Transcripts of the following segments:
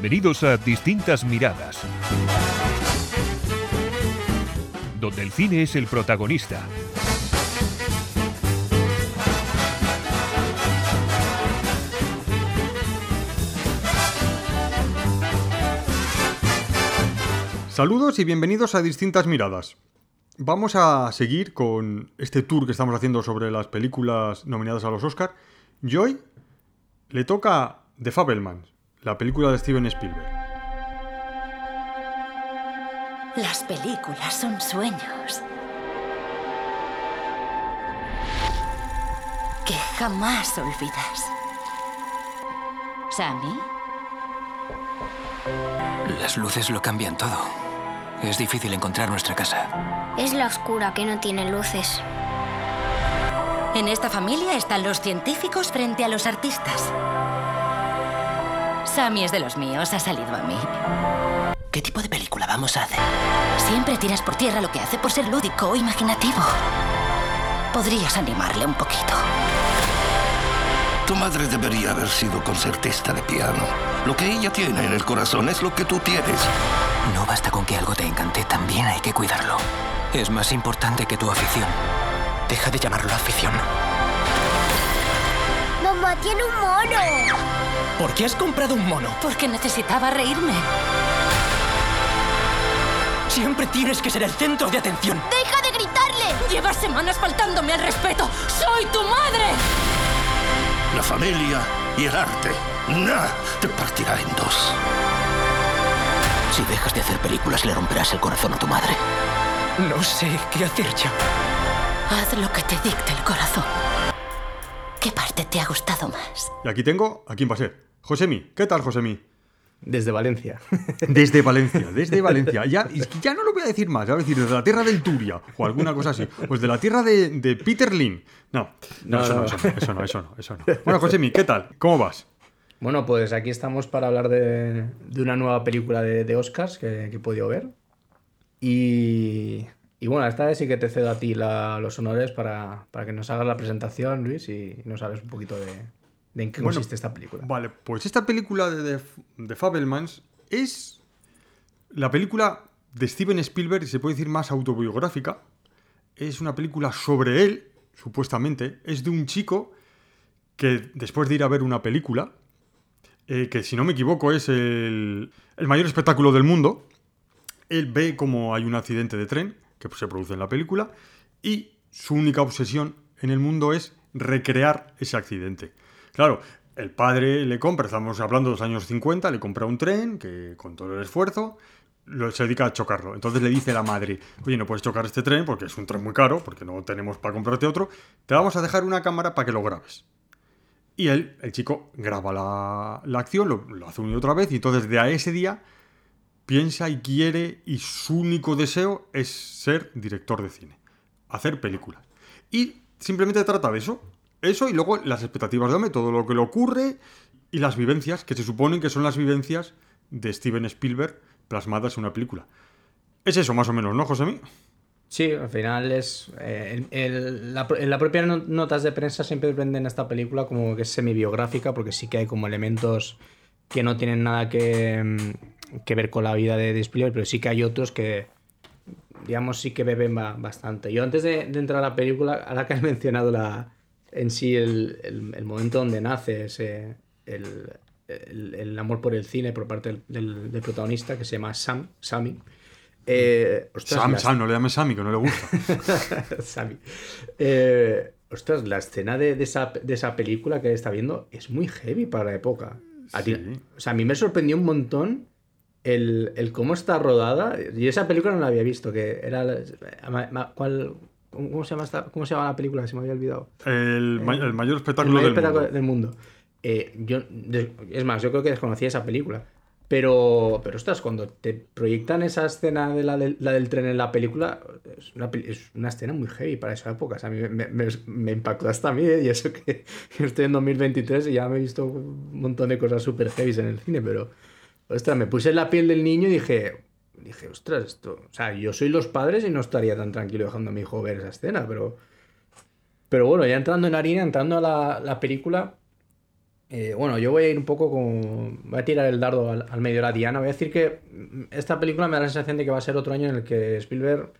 Bienvenidos a Distintas Miradas, donde el cine es el protagonista. Saludos y bienvenidos a Distintas Miradas. Vamos a seguir con este tour que estamos haciendo sobre las películas nominadas a los Oscar. Y hoy le toca The Fabelmans, la película de Steven Spielberg. Las películas son sueños. Que jamás olvidas. ¿Sammy? Las luces lo cambian todo. Es difícil encontrar nuestra casa. Es la oscura que no tiene luces. En esta familia están los científicos frente a los artistas. Sammy es de los míos, ha salido a mí. ¿Qué tipo de película vamos a hacer? Siempre tiras por tierra lo que hace por ser lúdico o imaginativo. Podrías animarle un poquito. Tu madre debería haber sido concertista de piano. Lo que ella tiene en el corazón es lo que tú tienes. No basta con que algo te encante, también hay que cuidarlo. Es más importante que tu afición. Deja de llamarlo afición. Tiene un mono. ¿Por qué has comprado un mono? Porque necesitaba reírme. Siempre tienes que ser el centro de atención. ¡Deja de gritarle! Llevas semanas faltándome al respeto. ¡Soy tu madre! La familia y el arte. Nah, te partirá en dos. Si dejas de hacer películas, le romperás el corazón a tu madre. No sé qué hacer ya. Haz lo que te dicte el corazón. ¿Qué parte te ha gustado más? Y aquí tengo a quién va a ser. Josemi, ¿qué tal Josemi? Desde Valencia. Desde Valencia, desde Valencia. Ya, ya no lo voy a decir más, ya voy a decir desde la tierra del Turia o alguna cosa así. Pues de la tierra de, de Peter Lin. No, no, No, eso, no, no. eso no, eso no, eso no, eso no. Bueno, Josemi, ¿qué tal? ¿Cómo vas? Bueno, pues aquí estamos para hablar de, de una nueva película de, de Oscars que, que he podido ver. Y, y bueno, esta vez sí que te cedo a ti la- los honores para, para que nos hagas la presentación, Luis, y nos hables un poquito de, de en qué Bueno, consiste esta película. Vale, pues esta película de, de, de Fabelmans es la película de Steven Spielberg, y se puede decir más autobiográfica. Es una película sobre él, supuestamente. Es de un chico que después de ir a ver una película, eh, que si no me equivoco es el, el mayor espectáculo del mundo, él ve como hay un accidente de tren que se produce en la película y su única obsesión en el mundo es recrear ese accidente. Claro, el padre le compra, estamos hablando de los años 50, le compra un tren que con todo el esfuerzo lo- se dedica a chocarlo. Entonces le dice la madre, oye, no puedes chocar este tren porque es un tren muy caro, porque no tenemos para comprarte otro, te vamos a dejar una cámara para que lo grabes. Y él, el chico, graba la, la acción, lo, lo hace una y otra vez, y entonces de a ese día piensa y quiere, y su único deseo es ser director de cine, hacer películas. Y simplemente trata de eso, eso y luego las expectativas de hombre, todo lo que le ocurre y las vivencias, que se suponen que son las vivencias de Steven Spielberg plasmadas en una película. Es eso más o menos, ¿no, José? Sí, al final es. eh, la, en la propia no- notas de prensa siempre venden esta película como que es semi-biográfica, porque sí que hay como elementos que no tienen nada que, mm, que ver con la vida de, de Spielberg, pero sí que hay otros que, digamos, sí que beben ba- bastante. Yo antes de, de entrar a la película, ahora que has mencionado la, en sí el, el- el momento donde nace ese, el, el- el amor por el cine por parte del, del- del protagonista, que se llama Sam, Sammy. Eh, ostras, Sam, las- Sam, no le llames Sammy, que no le gusta. Sammy. Eh, ostras, la escena de, de esa, de esa película que está viendo es muy heavy para la época. A ti- Sí. o sea, a mí me sorprendió un montón el, el cómo está rodada. Y esa película no la había visto, que era... ¿cuál- ¿Cómo se, llama esta- ¿Cómo se llama la película? Se me había olvidado. El, ma- el mayor El espectáculo mayor del espectáculo mundo. del mundo. Eh, yo, es más, yo creo que desconocía esa película. Pero, pero ostras, cuando te proyectan esa escena de la, del- la del tren en la película, es una, es una escena muy heavy para esa época. O sea, a mí me, me- me impactó hasta a mí, ¿eh? y eso que estoy en 2023 y ya me he visto un montón de cosas súper heavy en el cine, pero, ostras, me puse en la piel del niño y dije, dije, ostras, esto, o sea, yo soy los padres y no estaría tan tranquilo dejando a mi hijo ver esa escena, pero, pero bueno, ya entrando en harina, entrando a la, la película, Eh, bueno, yo voy a ir un poco como. Voy a tirar el dardo al, medio de la diana. Voy a decir que mm, esta película me da la sensación de que va a ser otro año en el que Spielberg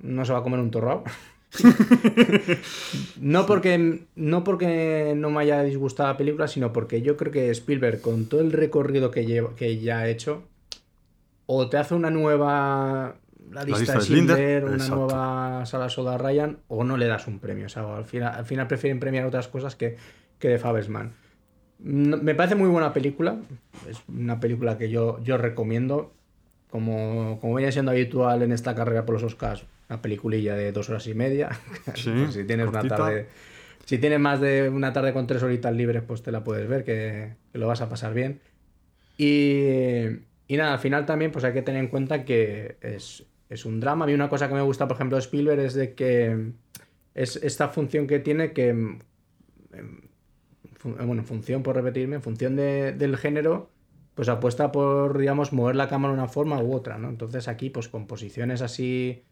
no se va a comer un torrao. no, porque, no porque no me haya disgustado la película, sino porque yo creo que Spielberg, con todo el recorrido que, lleva, que ya ha hecho, o te hace una nueva. La lista, lista de Schindler, Schindler, una exacto. nueva Sala Soda Ryan, o no le das un premio. O sea, al final, al final prefieren premiar otras cosas que, que de Fabelsman. No- Me parece muy buena película. Es una película que yo, yo recomiendo. Como, como viene siendo habitual en esta carrera por los Oscars, una peliculilla de dos horas y media. Sí, Pues si tienes una cortita. tarde. Si tienes más de una tarde con tres horitas libres, pues te la puedes ver, que, que lo vas a pasar bien. Y, y nada, al final también pues hay que tener en cuenta que es, es un drama. A mí una cosa que me gusta, por ejemplo, de Spielberg es de que es esta función que tiene que, em, bueno, en función, por repetirme, en función de- del género, pues apuesta por, digamos, mover la cámara de una forma u otra, ¿no? Entonces aquí, pues con posiciones así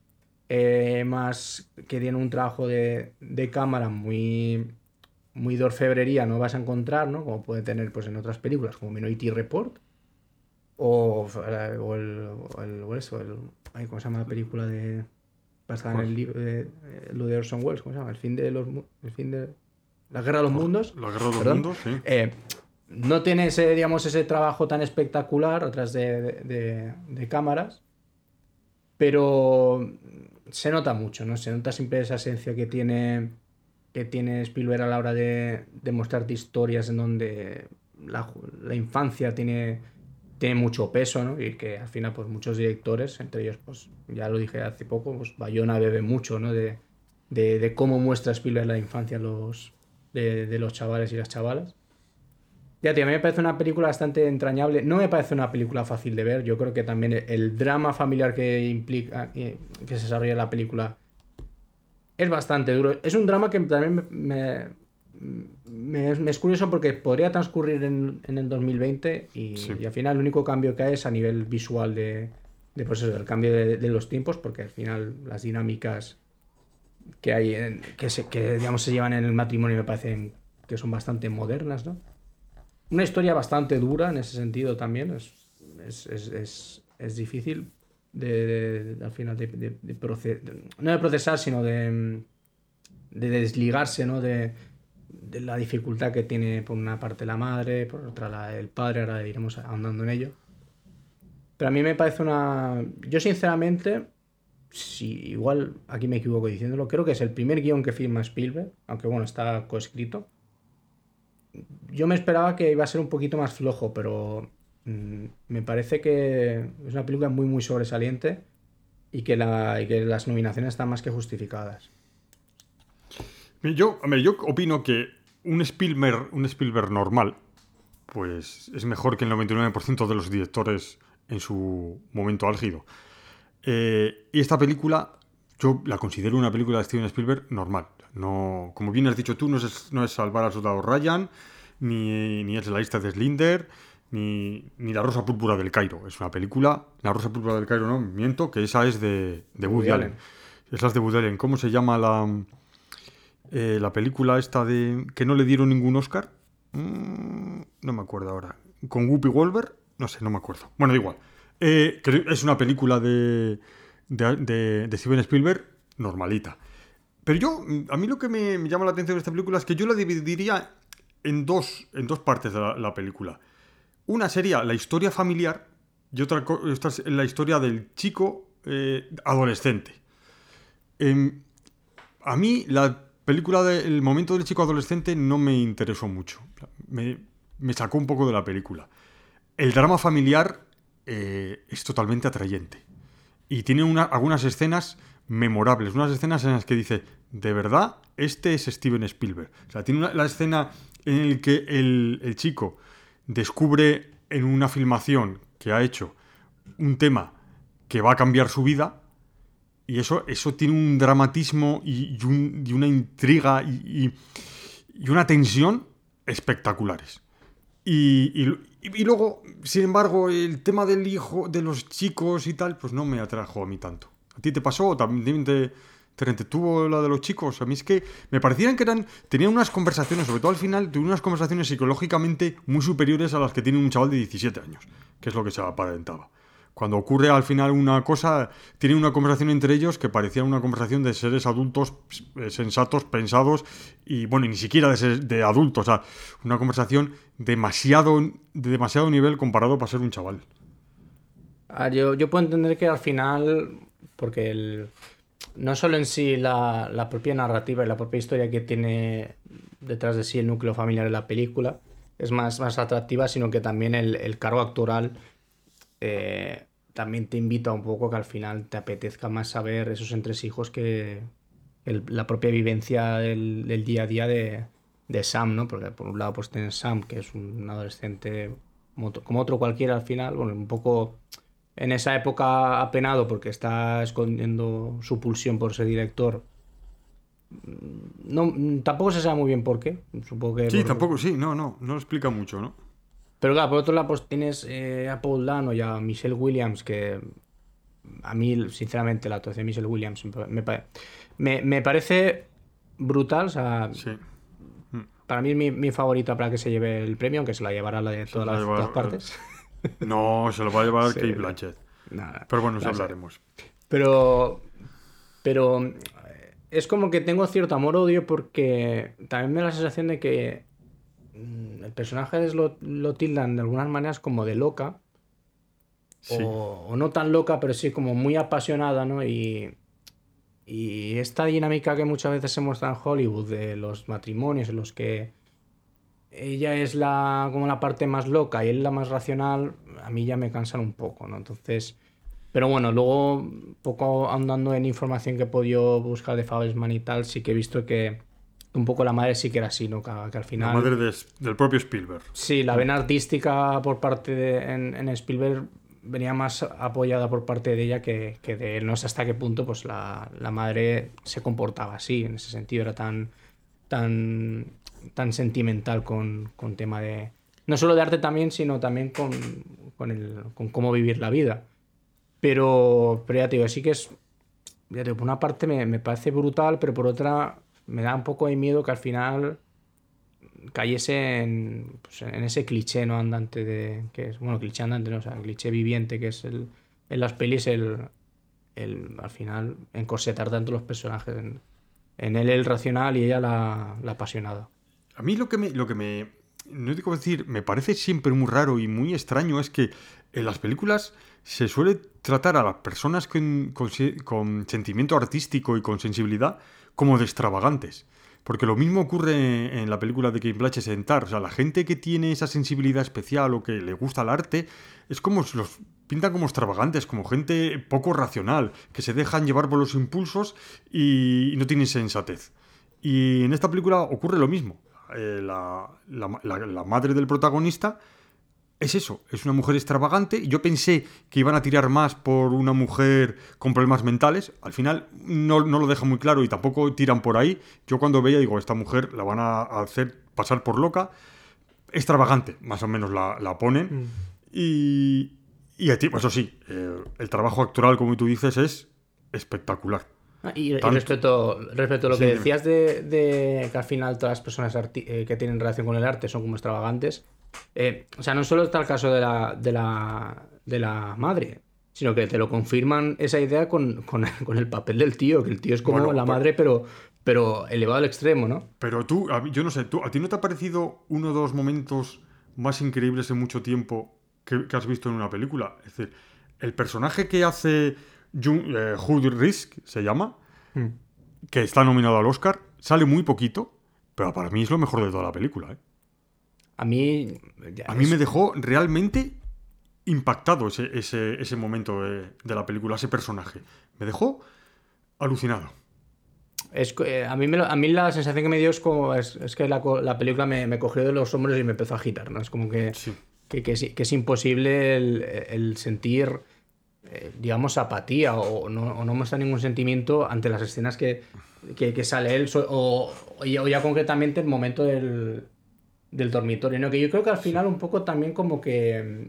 eh, más que tienen un trabajo de, de cámara muy, muy de orfebrería no vas a encontrar, ¿no? Como puede tener pues en otras películas, como Minority Report, o, o el, o el, o eso, el- ay, ¿cómo se llama la película de basada en el libro de, eh, lo de Orson Welles, ¿cómo se llama? El fin de los el fin de la guerra de los mundos. La guerra de los Perdón. mundos, sí. Eh, no tiene ese, digamos, ese trabajo tan espectacular atrás de- de cámaras, pero se nota mucho, ¿no? Se nota siempre esa esencia que tiene, que tiene Spielberg a la hora de, de mostrarte historias en donde la, la infancia tiene, tiene mucho peso, ¿no? Y que al final, pues muchos directores, entre ellos, pues ya lo dije hace poco, pues Bayona bebe mucho, ¿no? De, de, de cómo muestra Spielberg la infancia los, de, de los chavales y las chavalas. Ya, tío, a mí me parece una película bastante entrañable. No me parece una película fácil de ver. Yo creo que también el, drama familiar que implica, eh, que se desarrolla en la película es bastante duro. Es un drama que también me, me, me- me es curioso porque podría transcurrir en, en el 2020 y, Sí. y al final el único cambio que hay es a nivel visual de, de pues eso, el cambio de, de los tiempos, porque al final las dinámicas que hay, en- que, se, que digamos se llevan en el matrimonio me parecen que son bastante modernas, ¿no? Una historia bastante dura en ese sentido también. Es, es, es, es, difícil de, al final de, de- de proce- de- no de procesar, sino de, de desligarse ¿no? de, la dificultad que tiene por una parte la madre, por otra el padre, ahora iremos ahondando en ello. Pero a mí me parece una... Yo sinceramente, si igual aquí me equivoco diciéndolo, creo que es el primer guion que firma Spielberg, aunque bueno, está coescrito yo me esperaba que iba a ser un poquito más flojo, pero mm, me parece que es una película muy, muy sobresaliente y que, las nominaciones están más que justificadas. Yo, yo opino que un Spielberg, un Spielberg normal, pues es mejor que el 99% de los directores en su momento álgido. Eh, y esta película, yo la considero una película de Steven Spielberg normal. No, como bien has dicho tú, no es, no es Salvar al Soldado Ryan, ni, ni es La lista de Slinder, ni, ni La Rosa Púrpura del Cairo. Es una película, La Rosa Púrpura del Cairo, no, miento, que esa es de, de Woody, Woody Allen. Allen. Esa es de Woody Allen. ¿Cómo se llama la, eh, la película esta de que no le dieron ningún Oscar? Mm, no me acuerdo ahora. ¿Con Whoopi Wolver? No sé, no me acuerdo. Bueno, da igual. Eh, que es una película de, de, de- de Steven Spielberg normalita. Pero yo, mm, a mí lo que me, llama la atención de esta película es que yo la dividiría en dos, en dos partes de la, la película. Una sería la historia familiar y otra esta es la historia del chico eh, adolescente. Em, a mí la película del momento del chico adolescente no me interesó mucho. Me, me sacó un poco de la película. El drama familiar eh, es totalmente atrayente. Y tiene una- algunas escenas memorables, unas escenas en las que dice, de verdad, este es Steven Spielberg. O sea, tiene la escena en la que el, el chico descubre en una filmación que ha hecho un tema que va a cambiar su vida y eso, eso tiene un dramatismo y, y un- y una intriga y, y- una tensión espectaculares. Y luego, sin embargo, el tema del hijo, de los chicos y tal, pues no me atrajo a mí tanto. ¿A ti te pasó también te, te tuvo la de los chicos. A mí es que me parecían que eran. Tenían unas conversaciones, sobre todo al final, tuvieron unas conversaciones psicológicamente muy superiores a las que tiene un chaval de 17 años, que es lo que se aparentaba. Cuando ocurre al final una cosa, tienen una conversación entre ellos que parecía una conversación de seres adultos eh, sensatos, pensados, y bueno, ni siquiera de, ser- de adultos, o sea, una conversación demasiado, de demasiado nivel comparado para ser un chaval. Ah, yo, yo puedo entender que al final, porque el, no solo en sí la, la propia narrativa y la propia historia que tiene detrás de sí el núcleo familiar de la película es más, más atractiva, sino que también el, el cargo actoral eh, también te invita un poco que al final te apetezca más saber esos entresijos que la propia vivencia del, del día a día de, de Sam, ¿no? Porque por un lado pues tienes Sam, que es un adolescente como otro, como otro cualquiera al final, bueno, un poco en esa época apenado porque está escondiendo su pulsión por ser director. Mm, No, mm, tampoco se sabe muy bien por qué. Supongo que Sí, por- tampoco, sí, no, no, no lo explica mucho, ¿no? pero claro, por otro lado, pues tienes eh, a Paul Dano y a Michelle Williams, que a mí, sinceramente, la actuación de Michelle Williams me, me me- parece brutal. O sea, Sí. para mí es mi, mi favorita para que se lleve el premio, aunque se la llevará la de todas la las todas partes. No, se lo va a llevar Sí. Kate Blanchett. Nada, Pero bueno, sé. hablaremos. Pero. Pero. eh, Es como que tengo cierto amor-odio porque también me da la sensación de que mm, el personaje es lo, lo tildan de algunas maneras como de loca. Sí. O, o no tan loca, pero sí como muy apasionada, ¿no? Y, y esta dinámica que muchas veces se muestra en Hollywood de los matrimonios en los que ella es la como la parte más loca y él la más racional, a mí ya me cansan un poco, ¿no? Entonces, pero bueno, luego poco andando en información que he podido buscar de Fabelsman y tal, sí que he visto que un poco la madre sí que era así, ¿no? Que, que al La final... madre de- del propio Spielberg. Sí, la vena artística por parte de en, en Spielberg venía más apoyada por parte de ella que, que de él. No sé hasta qué punto pues la, la madre se comportaba así, en ese sentido era tan tan tan sentimental con, con tema de no solo de arte también, sino también con, con, el, con cómo vivir la vida. Pero, pero ya te digo, sí que es ya te digo, por una parte me, me parece brutal, pero por otra me da un poco de miedo que al final cayese en, pues, en ese cliché no andante de que es bueno cliché andante no o sea el cliché viviente que es el en las pelis el, el al final encorsetar tanto los personajes en, en él el racional y ella la, apasionada A mí lo que me, lo que me, no digo decir, me parece siempre muy raro y muy extraño es que en las películas se suele tratar a las personas con, con con sentimiento artístico y con sensibilidad como de extravagantes. Porque lo mismo ocurre en la película de Kate Blanchett en Tar. O sea, la gente que tiene esa sensibilidad especial o que le gusta el arte es como si los pintan como extravagantes, como gente poco racional, que se dejan llevar por los impulsos y, no tienen sensatez. Y en esta película ocurre lo mismo. Eh, la madre del protagonista es eso, es una mujer extravagante. Yo pensé que iban a tirar más por una mujer con problemas mentales. Al final no, no lo deja muy claro y tampoco tiran por ahí. Yo cuando veía digo, esta mujer la van a hacer pasar por loca. Extravagante, más o menos la, la ponen. Y, y a ti, pues eso sí, eh, el trabajo actoral, como tú dices, es espectacular. Ah, y, respecto, respecto a lo Sí, que decías de, de que al final todas las personas arti- eh, que tienen relación con el arte son como extravagantes eh, o sea no solo está el caso de la, de la, de la madre sino que te lo confirman esa idea con, con, con el papel del tío que el tío es como Bueno, la madre pero, pero elevado al extremo ¿no? Pero tú, a yo no sé, tú, ¿a ti no te ha parecido uno de los momentos más increíbles en mucho tiempo que, que has visto en una película? Es decir, el personaje que hace Jun, eh, Hood Risk, se llama, que está nominado al Oscar, sale muy poquito, pero para mí es lo mejor de toda la película. ¿eh? A mí A mí es- me dejó realmente impactado ese, ese, ese momento de, de la película, ese personaje. Me dejó alucinado. Es eh, a, mí me lo- a mí la sensación que me dio es como es, es que la, la película me, me cogió de los hombros y me empezó a agitar, ¿no? Es como que, Sí. que, que es, que es imposible el, el sentir, eh, digamos, apatía o no, o no mostrar ningún sentimiento ante las escenas que, que, que sale él o, o ya, o ya concretamente el momento del, del dormitorio, ¿no? Que yo creo que al final un poco también como que mm,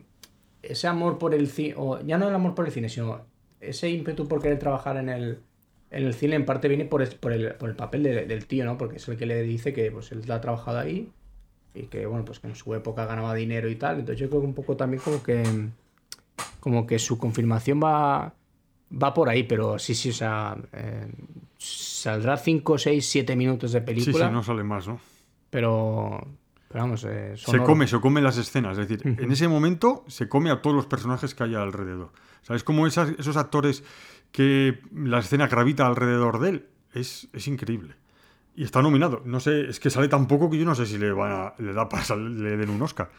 ese amor por el cine, o ya no el amor por el cine, sino ese ímpetu por querer trabajar en el, en el cine en parte viene por, por, el, por el papel de- del tío, ¿no? Porque es el que le dice que pues, él ha trabajado ahí y que, bueno, pues que en su época ganaba dinero y tal. Entonces yo creo que un poco también como que, como que su confirmación va, va por ahí, pero sí, sí, o sea, eh, saldrá 5, 6, 7 minutos de Sí, película, sí, no sale más, ¿no? pero, pero vamos, eh, Se come, se come las escenas. Es decir, en ese momento se come a todos los personajes que hay alrededor. O sea, es como esas- esos actores que la escena gravita alrededor de él. Es, es increíble. Y está nominado. No sé, es que sale tan poco que yo no sé si le, van a- le da para le den un Oscar.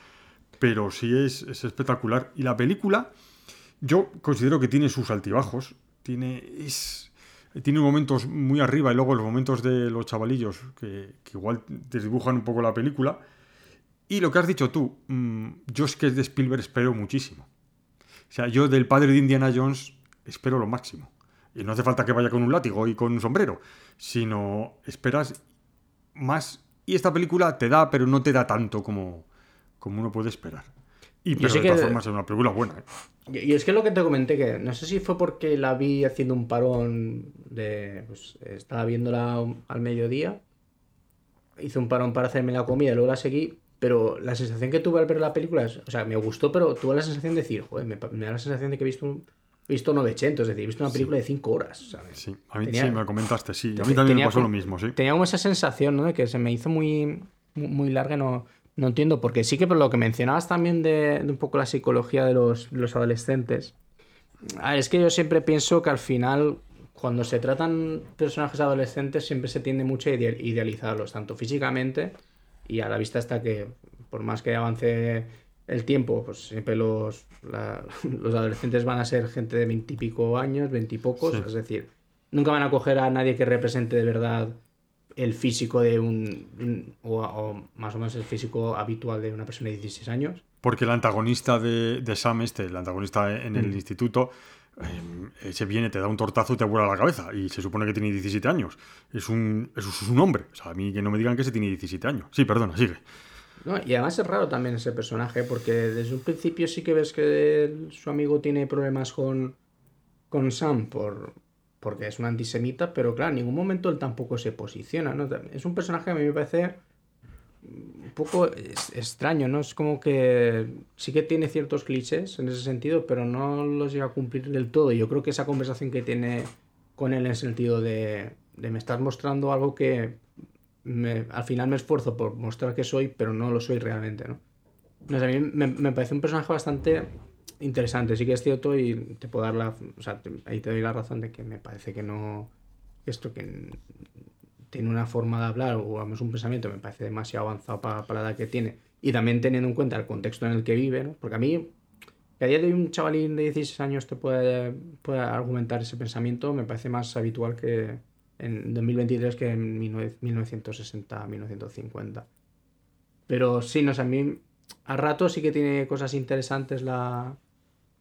Pero sí es, es espectacular. Y la película, yo considero que tiene sus altibajos. Tiene. Es, tiene momentos muy arriba y luego los momentos de los chavalillos que, que igual desdibujan un poco la película. Y lo que has dicho tú, mm, yo es que de Spielberg espero muchísimo. O sea, yo del padre de Indiana Jones espero lo máximo. Y no hace falta que vaya con un látigo y con un sombrero, sino esperas más. Y esta película te da, pero no te da tanto como, como uno puede esperar. Y pero de todas que- formas es una película buena. ¿eh? Y y es que lo que te comenté, que no sé si fue porque la vi haciendo un parón de. Pues estaba viéndola al mediodía. Hice un parón para hacerme la comida y luego la seguí. Pero la sensación que tuve al ver la película es. O sea, me gustó, pero tuve la sensación de decir, joder, me, da la sensación de que he visto un. He visto 900, es decir, he visto una película de 5 horas, ¿sabes? Sí, a mí Tenía- sí me lo comentaste, sí. A mí también me pasó lo mismo, sí. Tenía como esa sensación, ¿no? De que se me hizo muy, muy, muy larga no, no entiendo. Porque sí que por lo que mencionabas también de, de un poco la psicología de los, los adolescentes. A ver, es que yo siempre pienso que al final, cuando se tratan personajes adolescentes, siempre se tiende mucho a ide- idealizarlos, tanto físicamente y a la vista está que, por más que avance el tiempo, pues siempre los, la- los adolescentes van a ser gente de veintipico años, veintipocos, Sí. es decir, nunca van a coger a nadie que represente de verdad el físico de un, un- o, o más o menos el físico habitual de una persona de 16 años. Porque el antagonista de, de Sam, este, el antagonista en el Mm. instituto, eh, ese viene, te da un tortazo y te vuela la cabeza. Y se supone que tiene 17 años. Es un, es un hombre. O sea, a mí que no me digan que se tiene 17 años. Sí, perdona, sigue. No, y además es raro también ese personaje, porque desde un principio sí que ves que su amigo tiene problemas con, con Sam por, porque es un antisemita, pero claro, en ningún momento él tampoco se posiciona, ¿no? Es un personaje que a mí me parece un poco es- extraño, ¿no? Es como que sí que tiene ciertos clichés en ese sentido, pero no los llega a cumplir del todo. Yo creo que esa conversación que tiene con él en el sentido de, de me estás mostrando algo que al final me esfuerzo por mostrar que soy, pero no lo soy realmente, ¿no? A mí me, me parece un personaje bastante interesante, sí que es cierto y te puedo dar la... O sea, ahí te doy la razón de que me parece que no... Esto que tiene una forma de hablar o vamos, un pensamiento me parece demasiado avanzado para, para la edad que tiene. Y también teniendo en cuenta el contexto en el que vive, ¿no? Porque a mí, que a día de hoy un chavalín de 16 años te puede argumentar ese pensamiento, me parece más habitual que en 2023 que en 19- 1960, 1950. Pero sí, no sé, a mí a rato sí que tiene cosas interesantes la,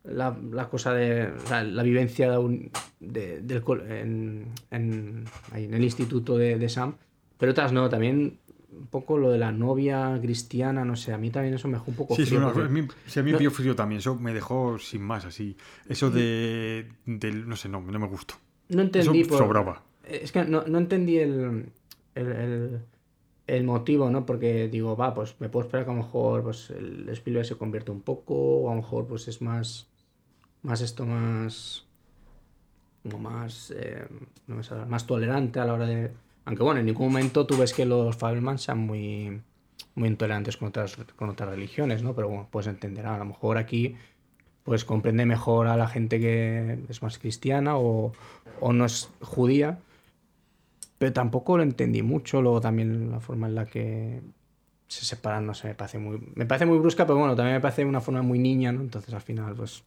la, la cosa de sea, la vivencia de un- de- del, en, en, ahí, en el instituto de, de Sam, pero otras no, también un poco lo de la novia cristiana, no sé, a mí también eso me dejó un poco Sí, frío, porque- a mí, sí, a mí me No. pilló frío también. Eso me dejó sin más, así. Eso de. no sé, no, no me gustó. No entendí Eso por- sobraba. Es que no, no entendí el, el, el- el motivo, ¿no? Porque digo, va, pues me puedo esperar que a lo mejor pues, el Spielberg se convierte un poco, o a lo mejor pues es más, más esto, más, como más, eh, no me sale, más tolerante a la hora de... Aunque bueno, en ningún momento tú ves que los Fabelman sean muy, muy intolerantes con otras, con otras religiones, ¿no? Pero bueno, puedes entender, a lo mejor aquí pues comprende mejor a la gente que es más cristiana o, o no es judía. Pero tampoco lo entendí mucho. Luego también la forma en la que se separan, no sé, me parece muy, me parece muy brusca, pero bueno, también me parece una forma muy niña, ¿no? Entonces al final, pues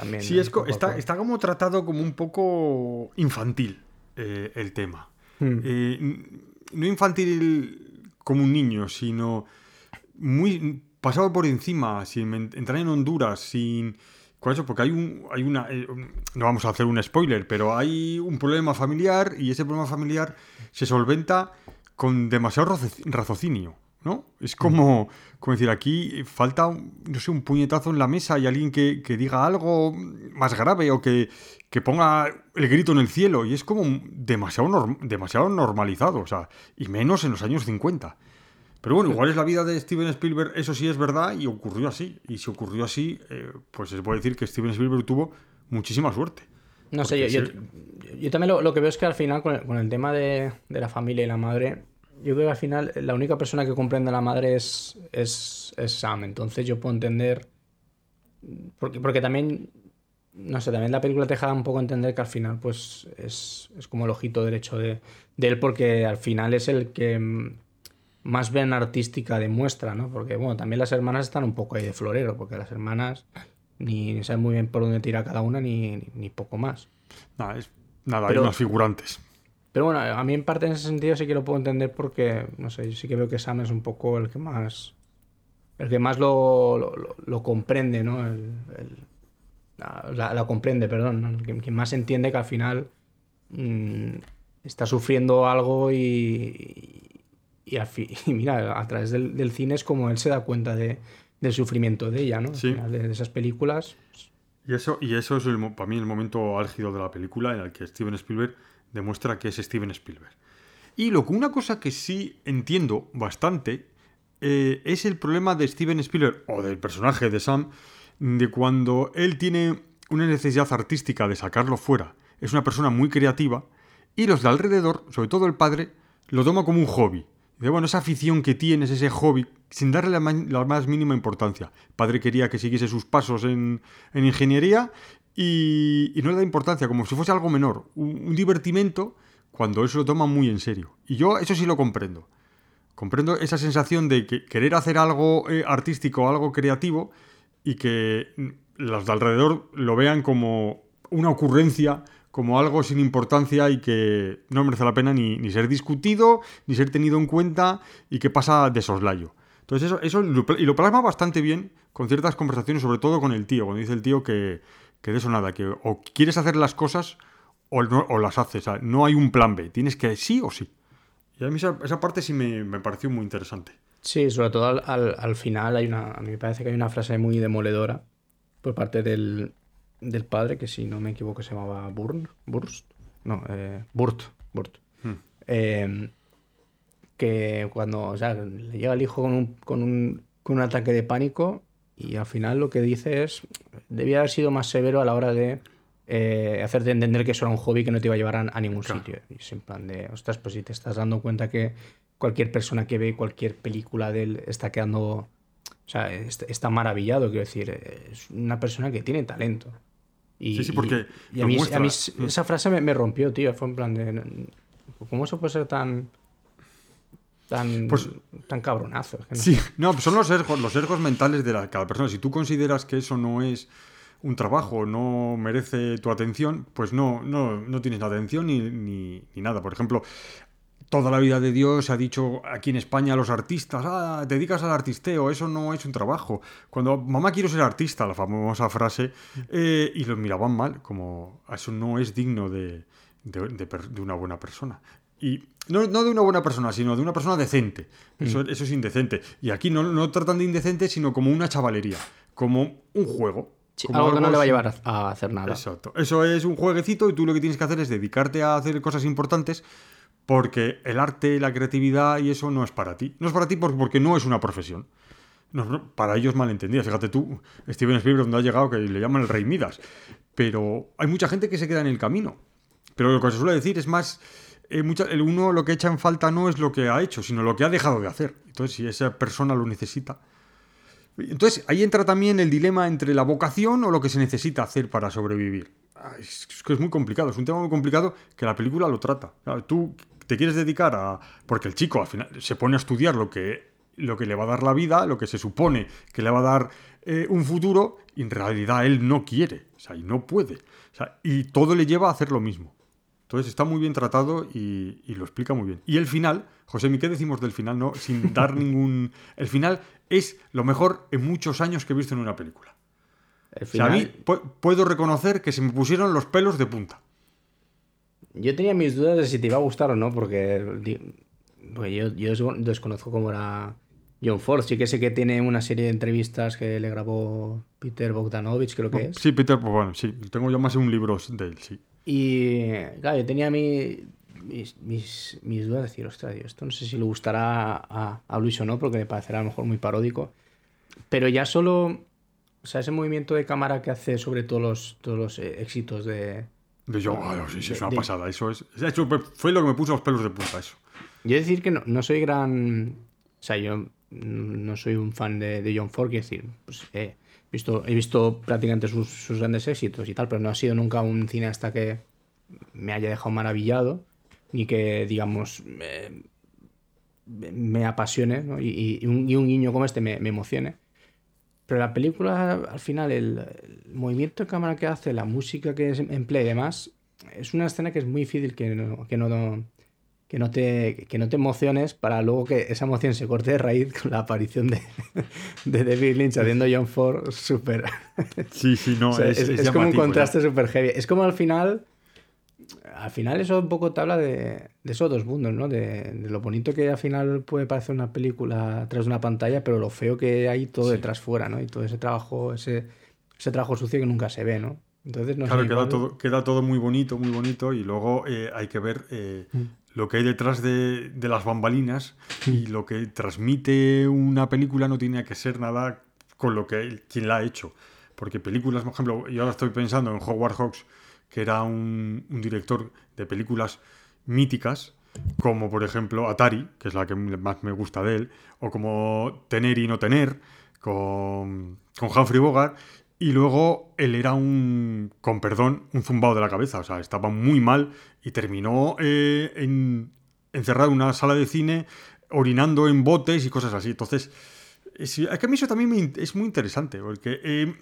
también. Sí, es co- está, como tratado como un poco infantil eh, el tema. Hmm. Eh, no infantil como un niño, sino muy pasado por encima, sin entrar en Honduras, sin... Con eso, porque hay un, hay una, eh, no vamos a hacer un spoiler, pero hay un problema familiar y ese problema familiar se solventa con demasiado raci- raciocinio. ¿No? Es como, como decir, aquí falta, un- no sé, un puñetazo en la mesa y alguien que, que diga algo más grave o que, que ponga el grito en el cielo. Y es como demasiado, norm- demasiado normalizado, o sea, y menos en los años 50. Pero bueno, igual es la vida de Steven Spielberg, eso sí es verdad, y ocurrió así. Y si ocurrió así, eh, pues se puede decir que Steven Spielberg tuvo muchísima suerte. No sé, yo, yo, yo también lo, lo que veo es que al final, con el, con el tema de, de la familia y la madre, yo creo que al final la única persona que comprende a la madre es, es, es Sam. Entonces yo puedo entender. Porque, porque también. No sé, también la película te deja un poco entender que al final, pues, es, es como el ojito derecho de, de él, porque al final es el que mm, más ven artística demuestra, ¿no? Porque, bueno, también las hermanas están un poco ahí de florero, porque las hermanas ni, ni saben muy bien por dónde tira cada una, ni, ni, ni poco más. Nada, es, nada Pero- hay unas figurantes. Pero bueno, a mí en parte en ese sentido sí que lo puedo entender porque, no sé, yo sí que veo que Sam es un poco el que más. El que más lo, lo, comprende, ¿no? El- el- la, comprende, perdón. ¿no? El que, que más entiende que al final mm, está sufriendo algo y. Y, al fi- y mira, a través del, del cine es como él se da cuenta de, del sufrimiento de ella, ¿no? Al Sí. final de, de esas películas. Y eso, y eso es el para mí el momento álgido de la película en el que Steven Spielberg demuestra que es Steven Spielberg. Y lo que una cosa que sí entiendo bastante eh, es el problema de Steven Spielberg o del personaje de Sam de cuando él tiene una necesidad artística de sacarlo fuera. Es una persona muy creativa y los de alrededor, sobre todo el padre, lo toma como un hobby. Dice, bueno, esa afición que tienes, ese hobby, sin darle la más mínima importancia. El padre quería que siguiese sus pasos en, en ingeniería y, no le da importancia, como si fuese algo menor, un, divertimento, cuando se lo toma muy en serio. Y yo eso sí lo comprendo. Comprendo esa sensación de que querer hacer algo eh, artístico, algo creativo, y que los de alrededor lo vean como una ocurrencia, como algo sin importancia y que no merece la pena ni, ser discutido, ni ser tenido en cuenta y que pasa de soslayo. Entonces eso, eso y lo plasma bastante bien con ciertas conversaciones, sobre todo con el tío, cuando dice el tío que, que de eso nada, que o quieres hacer las cosas o, no- o las haces, o sea, no hay un plan B, tienes que sí o sí. Y a mí esa, esa parte sí me, me pareció muy interesante. Sí, sobre todo al, al- al final hay una, a mí me parece que hay una frase muy demoledora por parte del, del padre, que si no me equivoco se llamaba Burn, Burst, no, eh, Burt, Burt. Hmm. Eh, que cuando, o sea, le llega el hijo con un, con un, con un ataque de pánico y al final lo que dice es, debía haber sido más severo a la hora de eh, hacerte entender que eso era un hobby que no te iba a llevar a, a ningún Claro. sitio. Y es en plan de, ostras, pues si te estás dando cuenta que cualquier persona que ve cualquier película de él está quedando, o sea, está, está maravillado, quiero decir, es una persona que tiene talento. Y, Sí, sí, porque y, y a lo mí, muestra. a mí esa frase me, me rompió, tío. Fue en plan de. ¿Cómo se puede ser tan. Tan. Pues- tan cabronazo? Es que no Sí, no, son los sesgos, los mentales de la- cada persona. Si tú consideras que eso no es un trabajo, no merece tu atención, pues no, no, no tienes la atención ni, ni- ni nada. Por ejemplo, toda la vida de Dios se ha dicho aquí en España a los artistas, ah, te dedicas al artisteo, eso no es un trabajo. Cuando mamá quiero ser artista, la famosa frase, eh, y los miraban mal, como eso no es digno de, de- de de una buena persona. Y no, no de una buena persona, sino de una persona decente. Eso, eso es indecente. Y aquí no, no tratan de indecente, sino como una chavalería, como un juego. Sí, como algo que no le va a llevar a, hacer nada. Exacto. Eso es un jueguecito y tú lo que tienes que hacer es dedicarte a hacer cosas importantes porque el arte, la creatividad y eso no es para ti. No es para ti por- porque no es una profesión. No, para ellos malentendida. Fíjate tú, Steven Spielberg, donde ha llegado, que le llaman el rey Midas. Pero hay mucha gente que se queda en el camino. Pero lo que se suele decir es más, eh, el uno lo que echa en falta no es lo que ha hecho, sino lo que ha dejado de hacer. Entonces, si esa persona lo necesita. Entonces, ahí entra también el dilema entre la vocación o lo que se necesita hacer para sobrevivir. Ah, Es que es muy complicado, es un tema muy complicado que la película lo trata. Claro, Tú te quieres dedicar a... Porque el chico al final se pone a estudiar lo que, lo que le va a dar la vida, lo que se supone que le va a dar eh, un futuro, y en realidad él no quiere, o sea, y no puede. O sea, y todo le lleva a hacer lo mismo. Entonces está muy bien tratado y, y lo explica muy bien. Y el final, José, ¿qué decimos del final? No, sin dar ningún. El final es lo mejor en muchos años que he visto en una película. El O sea, a final, mí pu- puedo reconocer que se me pusieron los pelos de punta. Yo tenía mis dudas de si te iba a gustar o no, porque, porque yo, yo desco- desconozco cómo era John Ford. Sí que sé que tiene una serie de entrevistas que le grabó Peter Bogdanovich, creo que es. Sí, Peter, pues bueno, sí. Tengo yo más de un libro de él, sí. Y claro, yo tenía mi, mis, mis, mis dudas de decir, ostras, tío, esto no sé si le gustará a, a Luis o no, porque me parecerá a lo mejor muy paródico. Pero ya solo, o sea, ese movimiento de cámara que hace sobre todos los, todos los eh, éxitos de... De yo, ah, sí, sí, es una de- pasada. Eso es. Eso fue lo que me puso los pelos de punta, eso. Yo decir que no, no soy gran... O sea, yo no soy un fan de, de John Ford, quiero decir, pues he visto, he visto prácticamente sus, sus grandes éxitos y tal, pero no ha sido nunca un cineasta que me haya dejado maravillado, ni que, digamos, me, me apasione, ¿no? y, un, y un guiño como este me, me emocione. Pero la película, al final, el, movimiento de cámara que hace, la música que emplea y demás, es una escena que es muy difícil que no, que no, que no, te, que no te emociones para luego que esa emoción se corte de raíz con la aparición de, de David Lynch haciendo John Ford súper... Sí, sí, no, o sea, es, es, es es como un contraste súper heavy. Es como al final... Al final eso un poco te habla de, de esos dos mundos, ¿no? De, de lo bonito que al final puede parecer una película tras una pantalla, pero lo feo que hay todo detrás fuera, ¿no? Y todo ese trabajo, ese, ese trabajo sucio que nunca se ve, ¿no? Entonces, no Claro, queda igual- todo, queda todo muy bonito, muy bonito, y luego eh, hay que ver eh, lo que hay detrás de, de las bambalinas y lo que transmite una película no tiene que ser nada con lo que quien la ha hecho. Porque películas, por ejemplo, yo ahora estoy pensando en Howard Hawks, que era un, un director de películas míticas, como por ejemplo Atari, que es la que más me gusta de él, o como Tener y no tener, con, con Humphrey Bogart, y luego él era un, con perdón, un zumbado de la cabeza, o sea, estaba muy mal y terminó eh, en, encerrado en una sala de cine, orinando en botes y cosas así. Entonces, es, que a mí eso también me es muy interesante, porque eh,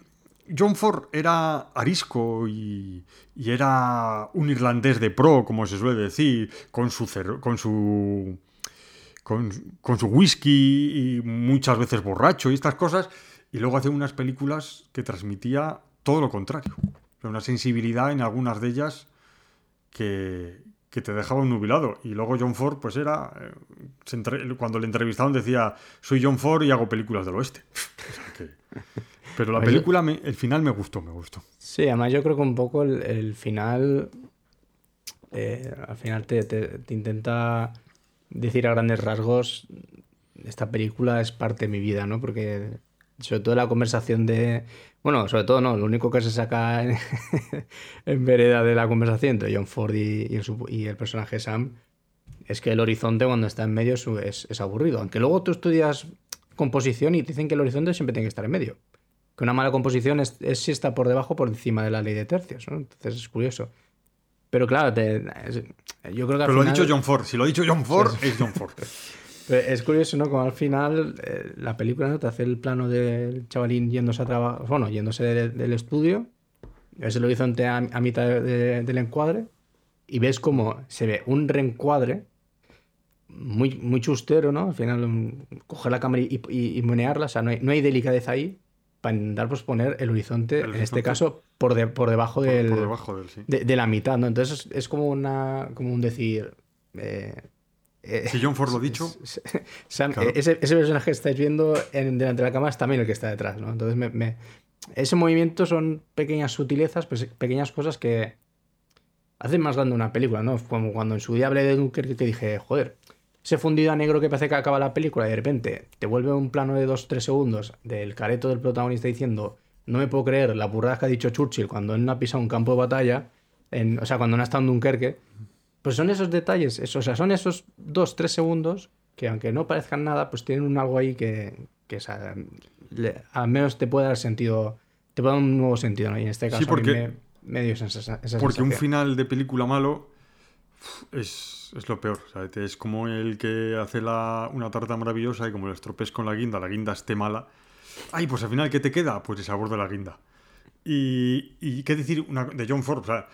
John Ford era arisco y, y era un irlandés de pro, como se suele decir, con su, con su con, con su whisky y muchas veces borracho y estas cosas, y luego hace unas películas que transmitía todo lo contrario. Una sensibilidad en algunas de ellas que, que te dejaba nubilado. Y luego John Ford, pues era. eh, se entre- cuando le entrevistaron decía: Soy John Ford y hago películas del oeste. O sea que- pero la película, me- el final me gustó, me gustó. Sí, además yo creo que un poco el, el final, eh, al final te, te- te intenta decir a grandes rasgos, esta película es parte de mi vida, ¿no? Porque sobre todo la conversación de... Bueno, sobre todo no, lo único que se saca en, en vereda de la conversación entre John Ford y, y el, y el personaje Sam es que el horizonte cuando está en medio es, es- aburrido. Aunque luego tú estudias composición y te dicen que el horizonte siempre tiene que estar en medio que una mala composición es, es si está por debajo o por encima de la ley de tercios, ¿no? Entonces es curioso. Pero claro, te- es- yo creo que al Pero lo ha final- dicho John Ford. Si lo ha dicho John Ford, es John Ford. pero Es curioso, ¿no? Como al final eh, la película ¿no? te hace el plano del chavalín yéndose a trabajar, bueno, yéndose de- del estudio, ves el horizonte a, a mitad de- del encuadre y ves como se ve un reencuadre muy, muy chustero, ¿no? Al final, um, coger la cámara y, y, y menearla, o sea, no hay, no hay delicadeza ahí para intentar pues, poner el horizonte, El en este caso, por, de- por debajo Por, del, por debajo del sí. de, de la mitad, ¿no? Entonces es, es como una como un decir... eh, eh, Si John Ford lo ha dicho, Sam, Claro. eh, ese, ese personaje que estáis viendo en, delante de la cámara es también el que está detrás, ¿no? Entonces, me, me- ese movimiento son pequeñas sutilezas, pues, pequeñas cosas que hacen más grande una película, ¿no? Como cuando en su día hablé de Dunkerque que dije, joder, ese fundido a negro que parece que acaba la película y de repente te vuelve un plano de 2-3 segundos del careto del protagonista diciendo, no me puedo creer la burrada que ha dicho Churchill cuando él no ha pisado un campo de batalla, en- o sea, cuando no ha estado en Dunkerque, pues son esos detalles, eso, o sea, son esos 2-3 segundos que aunque no parezcan nada, pues tienen un algo ahí que, que o sea, le- al menos te puede dar sentido, te puede dar un nuevo sentido, ¿no? Y en este caso a mí porque- me, me dio esa, esa Porque un sensación. final de película malo es, es lo peor. ¿sabes? Es como el que hace la, una tarta maravillosa y como le estropees con la guinda, la guinda esté mala. Ay, pues al final, ¿qué te queda? Pues el sabor de la guinda. Y, y qué decir una- de John Ford. O sea,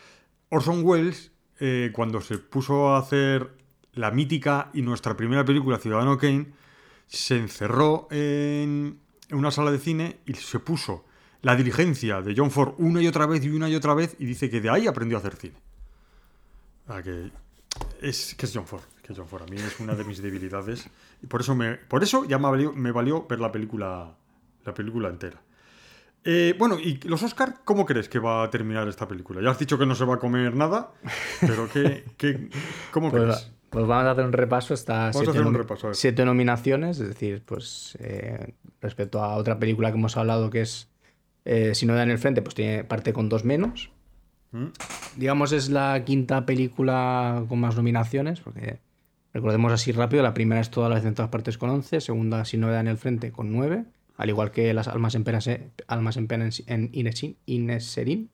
Orson Welles, eh, cuando se puso a hacer la mítica y nuestra primera película, Ciudadano Kane, se encerró en, una sala de cine y se puso la diligencia de John Ford una y otra vez y una y otra vez y dice que de ahí aprendió a hacer cine. Sea, que es, que es John Ford. que John Ford a mí es una de mis debilidades. Y por eso, me, por eso ya me valió, me valió ver la película, la película entera. Eh, bueno, ¿y los Oscar cómo crees que va a terminar esta película? Ya has dicho que no se va a comer nada, pero ¿qué, qué, ¿cómo Pues, crees? pues vamos a hacer un repaso. Está Vamos a siete, hacer un repaso, a siete nominaciones, es decir, pues eh, respecto a otra película que hemos hablado que es eh, Si no da en el frente, pues tiene parte con dos menos. ¿Mm? Digamos, es la quinta película con más nominaciones, porque recordemos así rápido, la primera es Todas las veces en todas partes con 11, segunda Si no da en el frente con 9, al igual que Las almas en pena, almas en, pena en, Inesin- Ineserin.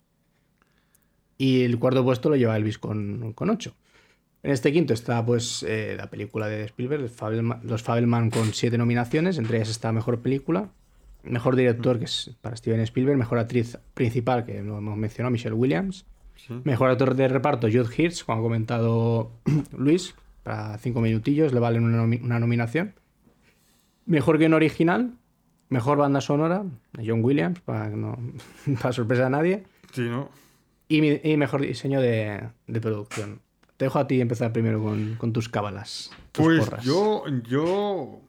Y el cuarto puesto lo lleva Elvis con, con 8. En este quinto está pues eh, la película de Spielberg, Fabelman- Los Fabelman con siete nominaciones, entre ellas está Mejor Película, Mejor Director, que es para Steven Spielberg, Mejor Actriz Principal, que lo hemos mencionado, Michelle Williams, Sí. Mejor Actor de Reparto, Jude Hirsch, como ha comentado Luis, para cinco minutillos, le valen una, nomi- una nominación. Mejor Guión Original, Mejor Banda Sonora, John Williams, para, no, para sorpresa de nadie. Sí, ¿no? Y, mejor diseño de, de producción. Te dejo a ti empezar primero con, con tus cábalas. tus Pues porras. yo, yo,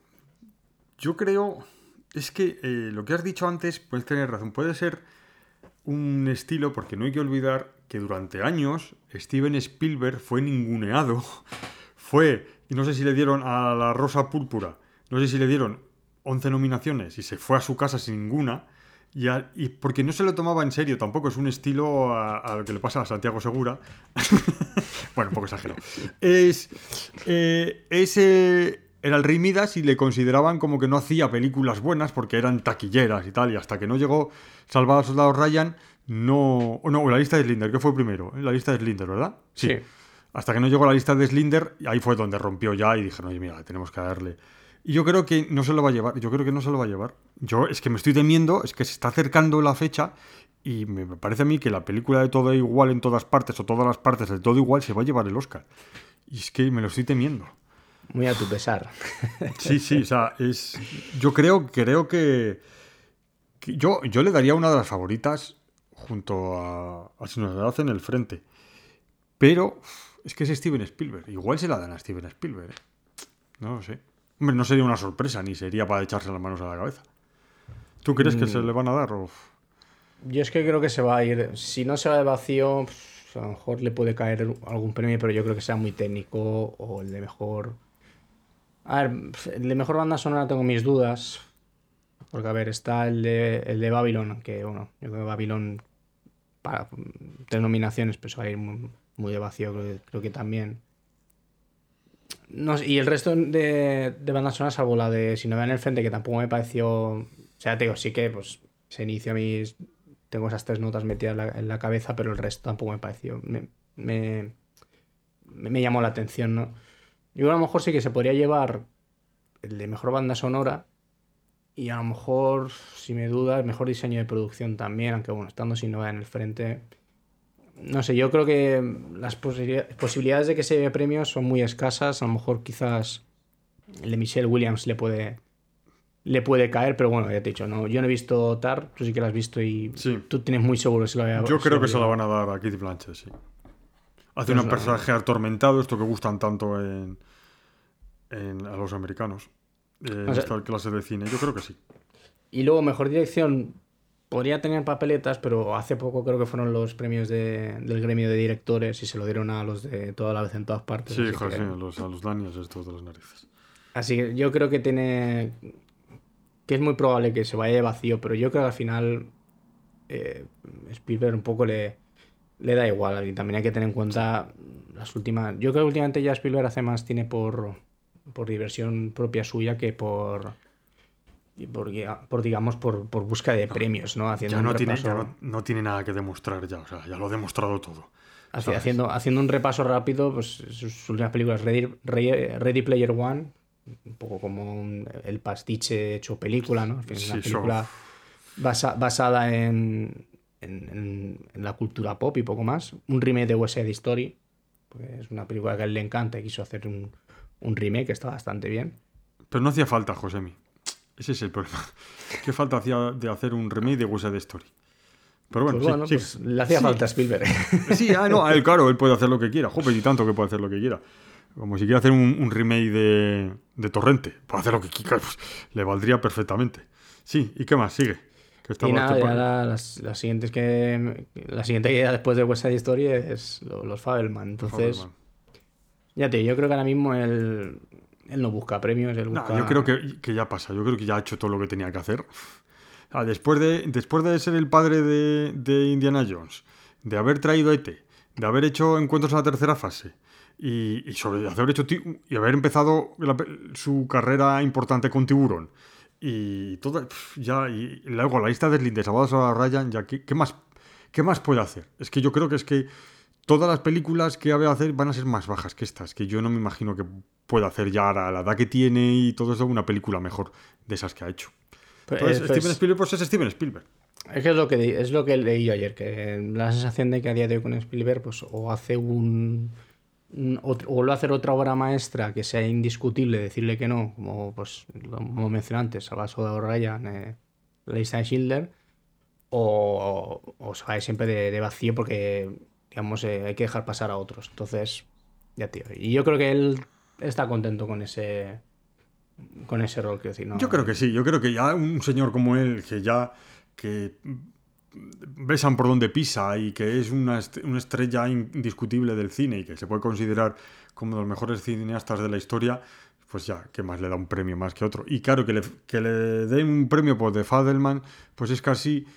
yo creo, es que eh, lo que has dicho antes, puedes tener razón, puede ser un estilo, porque no hay que olvidar que durante años Steven Spielberg fue ninguneado, fue, y no sé si le dieron a la Rosa Púrpura, no sé si le dieron 11 nominaciones y se fue a su casa sin ninguna, y, a- y porque no se lo tomaba en serio tampoco, es un estilo a, a lo que le pasa a Santiago Segura. bueno, un poco exagero. Es, eh, ese era el Rey Midas y le consideraban como que no hacía películas buenas porque eran taquilleras y tal, y hasta que no llegó Salvado al Soldado Ryan, no... o no, la lista de Slinder, ¿qué fue primero? La lista de Slinder, ¿verdad? Sí. Hasta que no llegó la lista de Slinder, ahí fue donde rompió ya y dijeron, oye, mira, tenemos que darle. Y yo creo que no se lo va a llevar, yo creo que no se lo va a llevar. Yo es que me estoy temiendo, es que se está acercando la fecha y me parece a mí que la película de todo igual en todas partes o todas las partes de todo igual se va a llevar el Oscar. Y es que me lo estoy temiendo. Muy a tu pesar. Sí, sí, o sea, es. Yo creo, creo que. que yo, yo le daría una de las favoritas junto a, a Si nos la hacen en el frente. Pero es que es Steven Spielberg. Igual se la dan a Steven Spielberg. ¿eh? No lo sé. Hombre, no sería una sorpresa, ni sería para echarse las manos a la cabeza. ¿Tú crees que se le van a dar? O... Yo es que creo que se va a ir. Si no se va de vacío, pues, a lo mejor le puede caer algún premio, pero yo creo que sea muy técnico o el de mejor. A ver, el de mejor banda sonora tengo mis dudas. Porque, a ver, está el de, el de Babylon, que bueno, yo creo que Babylon para mm, tres nominaciones, pues va a ir muy, muy de vacío, creo, creo que también. No y el resto de, de bandas sonoras, salvo la de Si no el frente, que tampoco me pareció. O sea, te digo, sí que pues ese inicio a mí es- tengo esas tres notas metidas en la, cabeza, pero el resto tampoco me pareció. Me, me, me llamó la atención, ¿no? Yo a lo mejor sí que se podría llevar el de mejor banda sonora. Y a lo mejor, si me dudas, mejor diseño de producción también, aunque bueno, estando sin en el frente. No sé, yo creo que las posibilidad- posibilidades de que se lleve premios son muy escasas. A lo mejor quizás el de Michelle Williams le puede, le puede caer, pero bueno, ya te he dicho, no, yo no he visto Tar, tú sí que lo has visto y Sí. tú tienes muy seguro que se lo voy a Yo creo que se la van a dar a Keith Blanchett, sí. Hace Pues un personaje atormentado, esto que gustan tanto en, en- a los americanos. En O sea- esta clase de cine. Yo creo que sí. Y luego, mejor dirección, podría tener papeletas, pero hace poco creo que fueron los premios de- del gremio de directores y se lo dieron a los de toda la vez en todas partes. Sí, que- a los, a los Daniels estos de las narices. Así que yo creo que tiene. que es muy probable que se vaya de vacío, pero yo creo que al final. eh, Spielberg un poco le, le da igual. Y también hay que tener en cuenta las últimas. Yo creo que últimamente ya Spielberg hace más tiene por, por diversión propia suya que por. Por, digamos, por, por busca de premios, ¿no? Haciendo Ya, un no tiene, repaso- ya no, no tiene nada que demostrar ya, o sea, ya lo ha demostrado todo. Haciendo, haciendo un repaso rápido, pues sus últimas películas, Ready, Ready- Player One, un poco como un- el pastiche hecho película, ¿no? Sí, una película basa- basada en, en- la cultura pop y poco más. Un remake de West Side Story, es una película que a él le encanta y quiso hacer un, un remake que está bastante bien. Pero no hacía falta, Josemi. Ese es el problema. ¿Qué falta hacía de hacer un remake de West Side Story? Pero bueno, Pues bueno, sí, pues le hacía falta a Spielberg. Sí, ah, no, a él, claro, él puede hacer lo que quiera. Joder, y tanto que puede hacer lo que quiera. Como si quiere hacer un, un remake de, de Torrente. Puede hacer lo que quiera, pues, le valdría perfectamente. Sí, ¿y qué más? Sigue. Que Y nada, ya la, las, las siguientes que. La siguiente idea después de West Side Story es lo- los Fabelman. Entonces, Fabelman. ya te yo creo que ahora mismo él, él no busca premios, él No, busca. yo creo que, que ya pasa. Yo creo que ya ha hecho todo lo que tenía que hacer. Ah, después, de, después de ser el padre de, de Indiana Jones, de haber traído a ET, de haber hecho encuentros en la tercera fase y, y sobre haber hecho y haber empezado la su carrera importante con Tiburón y todo ya y luego la lista de Salvados a Ryan, ya ¿qué, qué más qué más puede hacer? Es que yo creo que es que todas las películas que va a hacer van a ser más bajas que estas, que yo no me imagino que pueda hacer ya a la edad que tiene y todo eso una película mejor de esas que ha hecho. Pues, Entonces, eh, pues, Steven Spielberg pues es Steven Spielberg. Es que es lo que, es lo que leí yo ayer, que la sensación de que a día de hoy con Spielberg, pues o hace un. un otro- o lo hacer otra obra maestra que sea indiscutible, decirle que no, como pues lo hemos mencionado antes, Salvador de Ryan, eh, de Schindler, o, o se va a siempre de, de vacío porque, digamos, eh, hay que dejar pasar a otros. Entonces, ya tío. Y yo creo que él está contento con ese. Con ese rol, quiero decir. ¿no? Yo creo que sí, yo creo que ya un señor como él, que ya que besan por donde pisa y que es una, una estrella indiscutible del cine y que se puede considerar como de los mejores cineastas de la historia, pues ya, ¿qué más le da un premio más que otro? Y claro, que le, que le den un premio por The Fadelman, pues es casi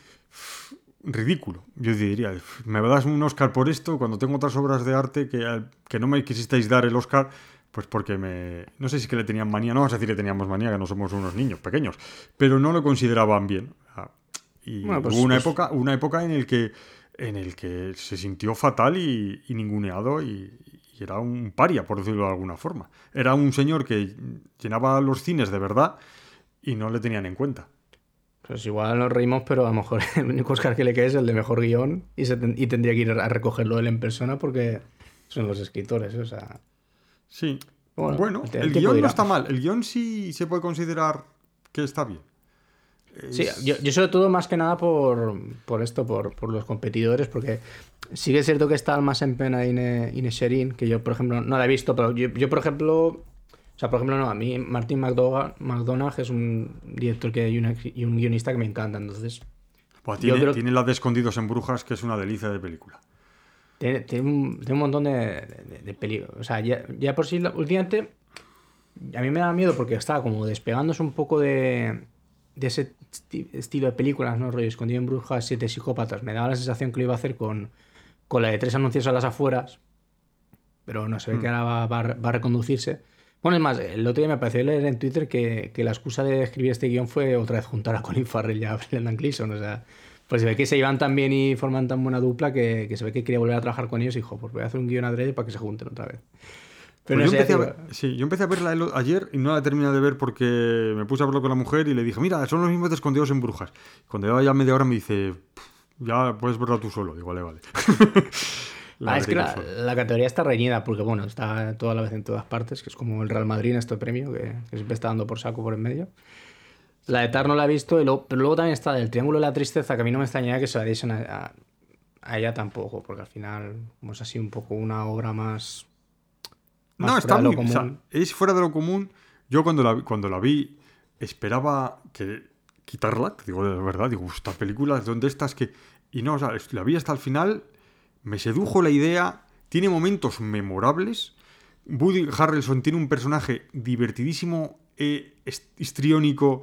ridículo. Yo diría, me das un Oscar por esto cuando tengo otras obras de arte que, que no me quisisteis dar el Oscar, pues porque me... No sé si es que le tenían manía, no vamos a decir que teníamos manía, que no somos unos niños pequeños, pero no lo consideraban bien. Ah, Y Bueno, pues- hubo una, pues- época, una época en el que en el que se sintió fatal y, y ninguneado y, y era un paria, por decirlo de alguna forma. Era un señor que llenaba los cines de verdad y no le tenían en cuenta. Pues igual nos reímos, pero a lo mejor el único Oscar que le queda es el de mejor guion y, se ten- y tendría que ir a recogerlo él en persona porque son los escritores, o sea... Sí. Bueno, Bueno, el guion no está mal. El guion sí se puede considerar que está bien. Sí, yo, yo sobre todo más que nada por, por esto, por, por los competidores, porque sí que es cierto que está más en pena Ine, Ines Sherin, que yo, por ejemplo, no la he visto, pero yo, yo, por ejemplo, o sea, por ejemplo, no, a mí Martin McDonagh, McDonagh es un director que, y, un, y un guionista que me encanta, entonces yo tiene, creo- tiene la de Escondidos en Brujas, que es una delicia de película. Tiene, tiene un, tiene un montón de, de, de O sea, ya, ya por sí, últimamente, a mí me da miedo porque estaba como despegándose un poco de, de ese esti- estilo de películas, ¿no? Rollo escondido en brujas, siete psicópatas. Me daba la sensación que lo iba a hacer con, con la de tres anuncios a las afueras, pero no se ve que ahora va, va a reconducirse. Bueno, es más, el otro día me pareció leer en Twitter que, que la excusa de escribir este guion fue otra vez juntar a Colin Farrell y a Brendan Gleeson, o sea... Pues se ve que se llevan tan bien y forman tan buena dupla que, que se ve que quería volver a trabajar con ellos y dijo, pues voy a hacer un guion adrede para que se junten otra vez. Pero Pues no yo, empecé ver- sí, yo empecé a verla ayer y no la terminé de ver porque me puse a verlo con la mujer y le dije, mira, son los mismos de escondidos en brujas. Cuando llevaba ya media hora me dice, "Pff, ya puedes verla tú solo. Digo, vale, vale. La Ah, es que la, la categoría está reñida porque, bueno, está toda la vez en todas partes, que es como el Real Madrid en este premio, que, que siempre está dando por saco por en medio. La de Tar no la he visto, y luego- pero luego también está el Triángulo de la Tristeza, que a mí no me extrañaría que se la diesen a, a- a ella tampoco, porque al final como es así un poco una obra más... más No, fuera está de lo muy, o sea, común. es fuera de lo común. Yo cuando la, cuando la vi esperaba que quitarla, digo de verdad, digo, esta película, ¿dónde estás? Que... Y no, o sea, la vi hasta el final, me sedujo la idea, tiene momentos memorables. Woody Harrelson tiene un personaje divertidísimo, eh, histriónico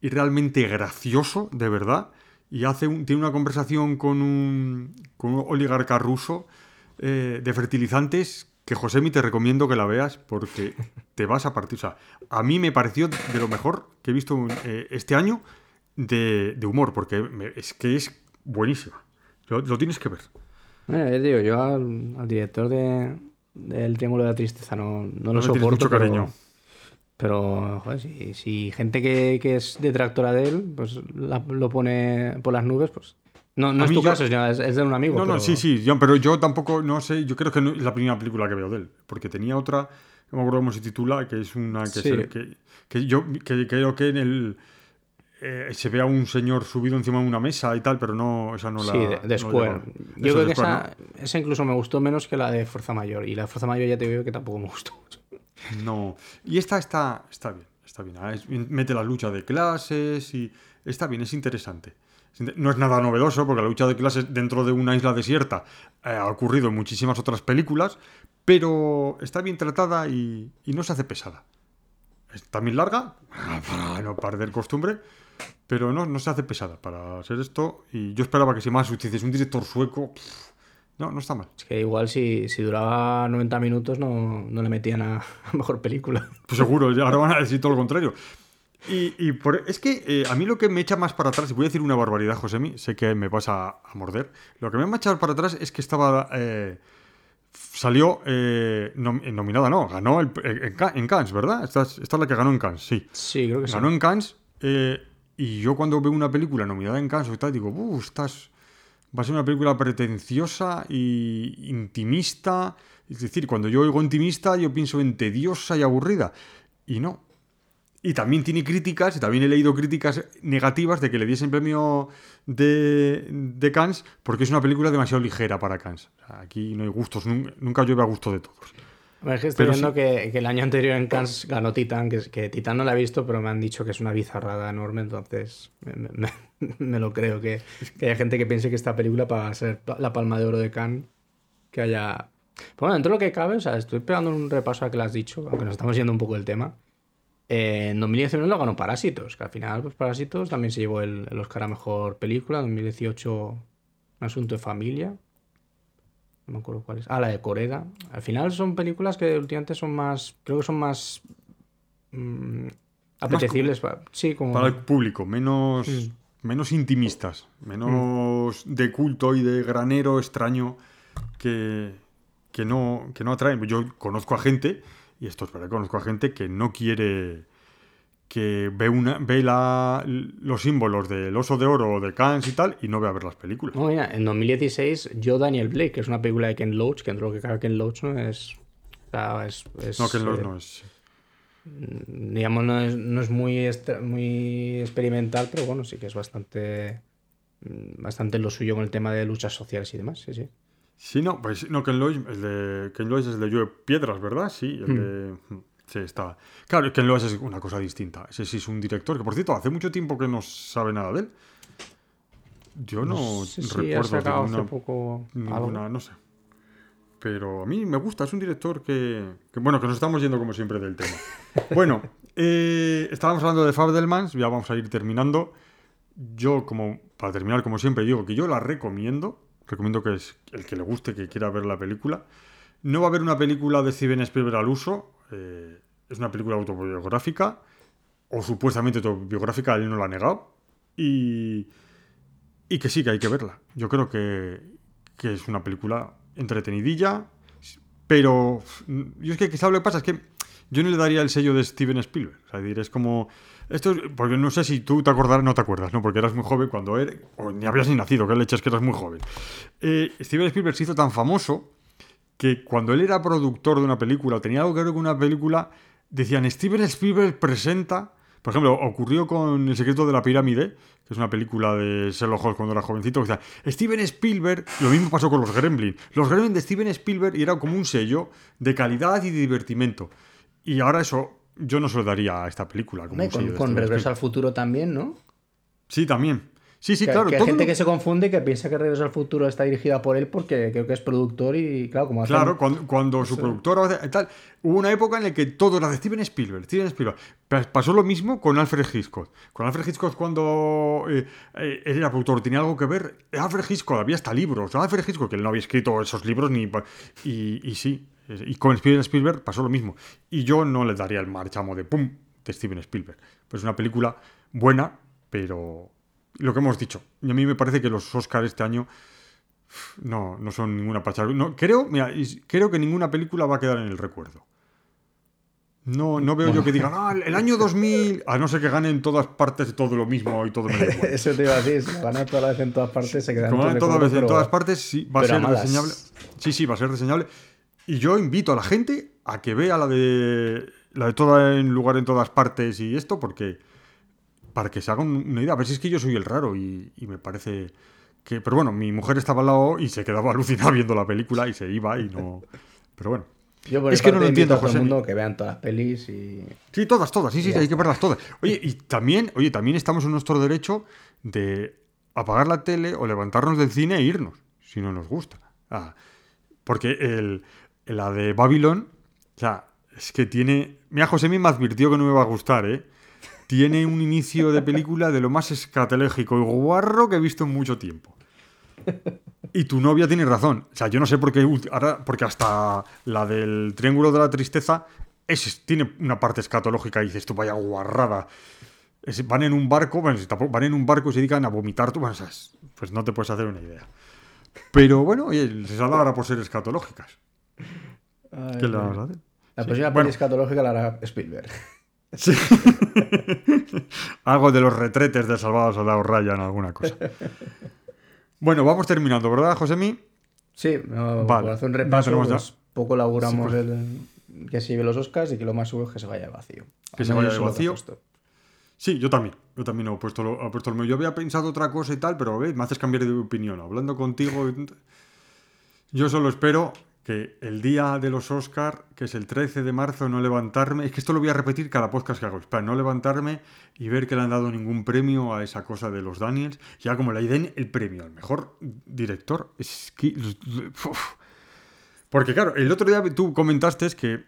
y realmente gracioso, de verdad. Y hace un- tiene una conversación con un, con un oligarca ruso eh, de fertilizantes que Josemi te recomiendo que la veas porque te vas a partir. O sea, a mí me pareció de lo mejor que he visto eh, este año de, humor, porque es que es buenísima. Lo tienes que ver. Bueno, digo, yo al, al director de, del Triángulo de la Tristeza no, no lo soporto. mucho pero- cariño. Pero, joder, si, si gente que, que es detractora de él, pues la- lo pone por las nubes, pues. No, no es tu yo- caso, es, es de un amigo. No, no, sí, sí, yo- pero yo tampoco, no sé, yo creo que no es la primera película que veo de él, porque tenía otra, no me acuerdo cómo se titula, que es una que, Sí. se- que, que yo que, creo que en el eh, se ve a un señor subido encima de una mesa y tal, pero no, esa no la. Sí, de, de no Square. llegó. Yo creo que Square, esa, esa incluso me gustó menos que la de Fuerza Mayor. Y la de Fuerza Mayor ya te digo que tampoco me gustó. No. Y esta está, está bien, está bien. Ah, es- mete la lucha de clases y está bien, es interesante. Es inte- No es nada novedoso porque la lucha de clases dentro de una isla desierta eh, ha ocurrido en muchísimas otras películas, pero está bien tratada y, y no se hace pesada. Es también larga, para no perder costumbre, pero no, no se hace pesada para ser esto. Y yo esperaba que si más, dices un director sueco, pff, no, no está mal. Es que igual si, si duraba 90 minutos no, no le metían a, a mejor película. Pues seguro, ya ahora van a decir todo lo contrario. Y, y por- es que eh, a mí lo que me echa más para atrás, y voy a decir una barbaridad, Josemi, sé que me vas a, a morder, lo que me ha echado para atrás es que estaba... eh, salió eh, nom- eh, nominada, no, ganó el- eh, en, en Cannes, ¿verdad? Esta es, esta es la que ganó en Cannes, sí. Sí, creo que sí. Ganó en Cannes eh, y yo cuando veo una película nominada en Cannes o tal, digo, "Uh, estás, va a ser una película pretenciosa y intimista. Es decir, cuando yo oigo intimista, yo pienso en tediosa y aburrida. Y no. Y también tiene críticas, y también he leído críticas negativas de que le diesen premio de, de Cannes porque es una película demasiado ligera para Cannes. Aquí no hay gustos, nun- nunca llueve a gusto de todos. Es que estoy Pero viendo sí. que, que el año anterior en Cannes ganó Titan, que, que Titan no la he visto, pero me han dicho que es una bizarrada enorme, entonces me, me- me lo creo, que, que haya gente que piense que esta película para ser la palma de oro de Cannes, que haya... Pero bueno, dentro de lo que cabe, o sea, estoy pegando un repaso a que lo has dicho, aunque nos estamos yendo un poco del tema. Eh, en 2019 lo ganó Parásitos, que al final pues Parásitos también se llevó el, el Oscar a Mejor Película, en 2018 Un Asunto de Familia, no me acuerdo cuál es. Ah, la de Coreda. Al final son películas que últimamente son más. Creo que son más. mm, apetecibles. pa- sí, como. Para el público, menos, Mm. menos intimistas, menos de culto y de granero extraño que, que, no, que no atraen. Yo conozco a gente, y esto es verdad, conozco a gente que no quiere que ve, una, ve la, los símbolos del oso de oro o de Cannes y tal y no ve a ver las películas. No, mira, en 2016, Yo, Daniel Blake, que es una película de Ken Loach, que dentro de lo que cabe Ken Loach no es. o sea, es, es, No, que los eh, no es. Digamos, no es, no es muy, muy experimental, pero bueno, sí que es bastante. mm, Bastante lo suyo con el tema de luchas sociales y demás, sí, sí. Sí, no, pues no, Ken Loach, el de Ken Loach es el de Llueve Piedras, ¿verdad? Sí, el de... Sí, está... Claro, Ken Loach es una cosa distinta. Ese sí es un director que, por cierto, hace mucho tiempo que no sabe nada de él. Yo no sí, ha recuerdo ninguna, poco ninguna- no sé. Pero a mí me gusta, es un director que, que, bueno, que nos estamos yendo como siempre del tema. bueno, eh, estábamos hablando de Fabelmans, ya vamos a ir terminando. Yo, como para terminar, como siempre, digo que yo la recomiendo. Recomiendo que es el que le guste, que quiera ver la película. No va a haber una película de Steven Spielberg al uso. Eh, es una película autobiográfica. O supuestamente autobiográfica, él no la ha negado. Y, y que sí, que hay que verla. Yo creo que, que es una película entretenidilla. Pero mm, yo es que ¿sabes lo que pasa? Es que yo no le daría el sello de Steven Spielberg. O sea, es como... Esto es- porque no sé si tú te acordarás, no te acuerdas, ¿no? Porque eras muy joven cuando eres... O ni habías ni nacido, que leches que eras muy joven. Eh, Steven Spielberg se hizo tan famoso que cuando él era productor de una película o tenía algo que ver con una película, decían Steven Spielberg presenta. Por ejemplo, ocurrió con El secreto de la pirámide, que es una película de Sherlock Holmes cuando era jovencito. Que decía, Steven Spielberg, lo mismo pasó con los Gremlins. Los Gremlins de Steven Spielberg era como un sello de calidad y de divertimento. Y ahora eso yo no se lo daría a esta película. Como Hombre, un con, sello con Regreso al. Futuro también, ¿no? Sí, también. Sí, sí, que, claro. que hay gente lo- que se confunde y que piensa que Regreso al Futuro está dirigida por él porque creo que es productor y claro, como hacen- Claro, cuando, cuando su productora hace- tal, hubo una época en la que todo era de Steven Spielberg, Steven Spielberg. Pa- Pasó lo mismo con Alfred Hitchcock. Con Alfred Hitchcock cuando eh, eh, él era productor, tenía algo que ver. Alfred Hitchcock había hasta libros. Alfred Hitchcock, que él no había escrito esos libros ni y, y sí. Y con Steven Spielberg pasó lo mismo. Y yo no le daría el marchamo de pum de Steven Spielberg. Pues es una película buena, pero lo que hemos dicho. Y a mí me parece que los Oscars este año no, no son ninguna pachar. No, creo, mira, creo que ninguna película va a quedar en el recuerdo. No, no veo yo que digan, ah, el año 2000, a no ser que gane en todas partes todo lo mismo y todo me da igual. Eso te iba a decir, si lo gana toda la vez en todas partes se queda en Como tu van todas, veces, en todas partes, sí, va a a ser malas. reseñable. Sí, sí, va a ser reseñable. Y yo invito a la gente a que vea la de la de toda en lugar en todas partes y esto, porque para que se hagan una idea. A ver si es que yo soy el raro y, y me parece que... Pero bueno, mi mujer estaba al lado y se quedaba alucinada viendo la película y se iba y no... Pero bueno. Yo por es que no lo entiendo, invito a todo el José. mundo que vean todas las pelis y... Sí, todas, todas, sí, sí, hay que verlas todas. Oye, y también, oye, también estamos en nuestro derecho de apagar la tele o levantarnos del cine e irnos, si no nos gusta. Ah, porque el, la de Babylon, o sea, es que tiene... Mira, José me advirtió que no me va a gustar, ¿eh? Tiene un inicio de película de lo más escatológico y guarro que he visto en mucho tiempo. Y tu novia tiene razón. O sea, yo no sé por qué ahora, porque hasta la del Triángulo de la Tristeza es, tiene una parte escatológica y dices tú, vaya guarrada. Es- van en un barco, bueno, si tampoco- van en un barco y se dedican a vomitar, tú, bueno, pues no te puedes hacer una idea. Pero bueno, oye, se salva ahora por ser escatológicas. ¿Qué le vamos a hacer? La Sí. próxima Bueno. escatológica la hará Spielberg. Sí. Algo de los retretes del salvado soldado Ryan, alguna cosa. Bueno, vamos terminando, ¿verdad, Josemi? Sí, no, Vale. por hacer un repaso, pues, poco laburamos Sí, pues. el, que se lleve los Oscars y que lo más seguro es que se vaya de vacío. Que se vaya de vacío. Sí, yo también. Yo también he puesto lo, he puesto lo mío. Yo había pensado otra cosa y tal, pero ¿ves? me haces cambiar de opinión. Hablando contigo, yo solo espero que el día de los Oscar, que es el 13 de marzo, no levantarme. Es que esto lo voy a repetir cada podcast que hago. Espera, no levantarme y ver que le han dado ningún premio a esa cosa de los Daniels. Ya como le den el premio al mejor director. Es que. Porque claro, el otro día tú comentaste que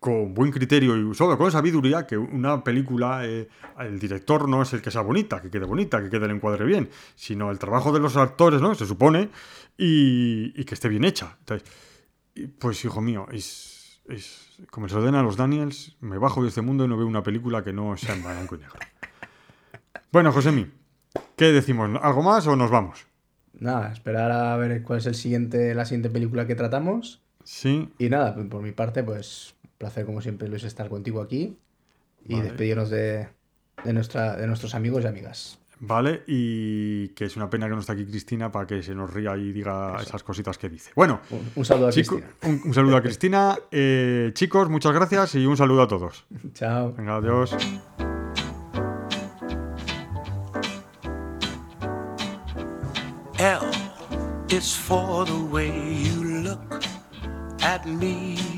con buen criterio y sobre con sabiduría que una película, eh, el director no es el que sea bonita, que quede bonita, que quede el encuadre bien, sino el trabajo de los actores, ¿no? Se supone, y, y que esté bien hecha. Entonces, pues hijo mío, es, es como se lo den a los Daniels, me bajo de este mundo y no veo una película que no sea en blanco y negro. Bueno, Josemi, ¿qué decimos? ¿Algo más o nos vamos? Nada, esperar a ver cuál es el siguiente, la siguiente película que tratamos. Sí, Y nada, por mi parte, pues placer como siempre Luis estar contigo aquí y Vale. despedirnos de, de, nuestra, de nuestros amigos y amigas. Vale, y que es una pena que no esté aquí Cristina para que se nos ría y diga esas cositas que dice. Bueno, Un, un saludo a chico- Cristina. un, un saludo a Cristina. Eh, chicos, muchas gracias y un saludo a todos. Chao. Venga, adiós. L is for the way you look at me.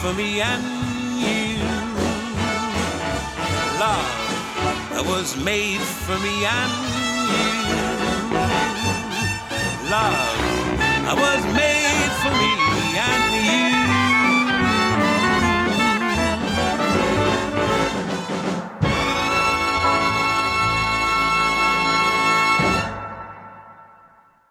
for me and you. Love was made for me and you. Love was made for me and you.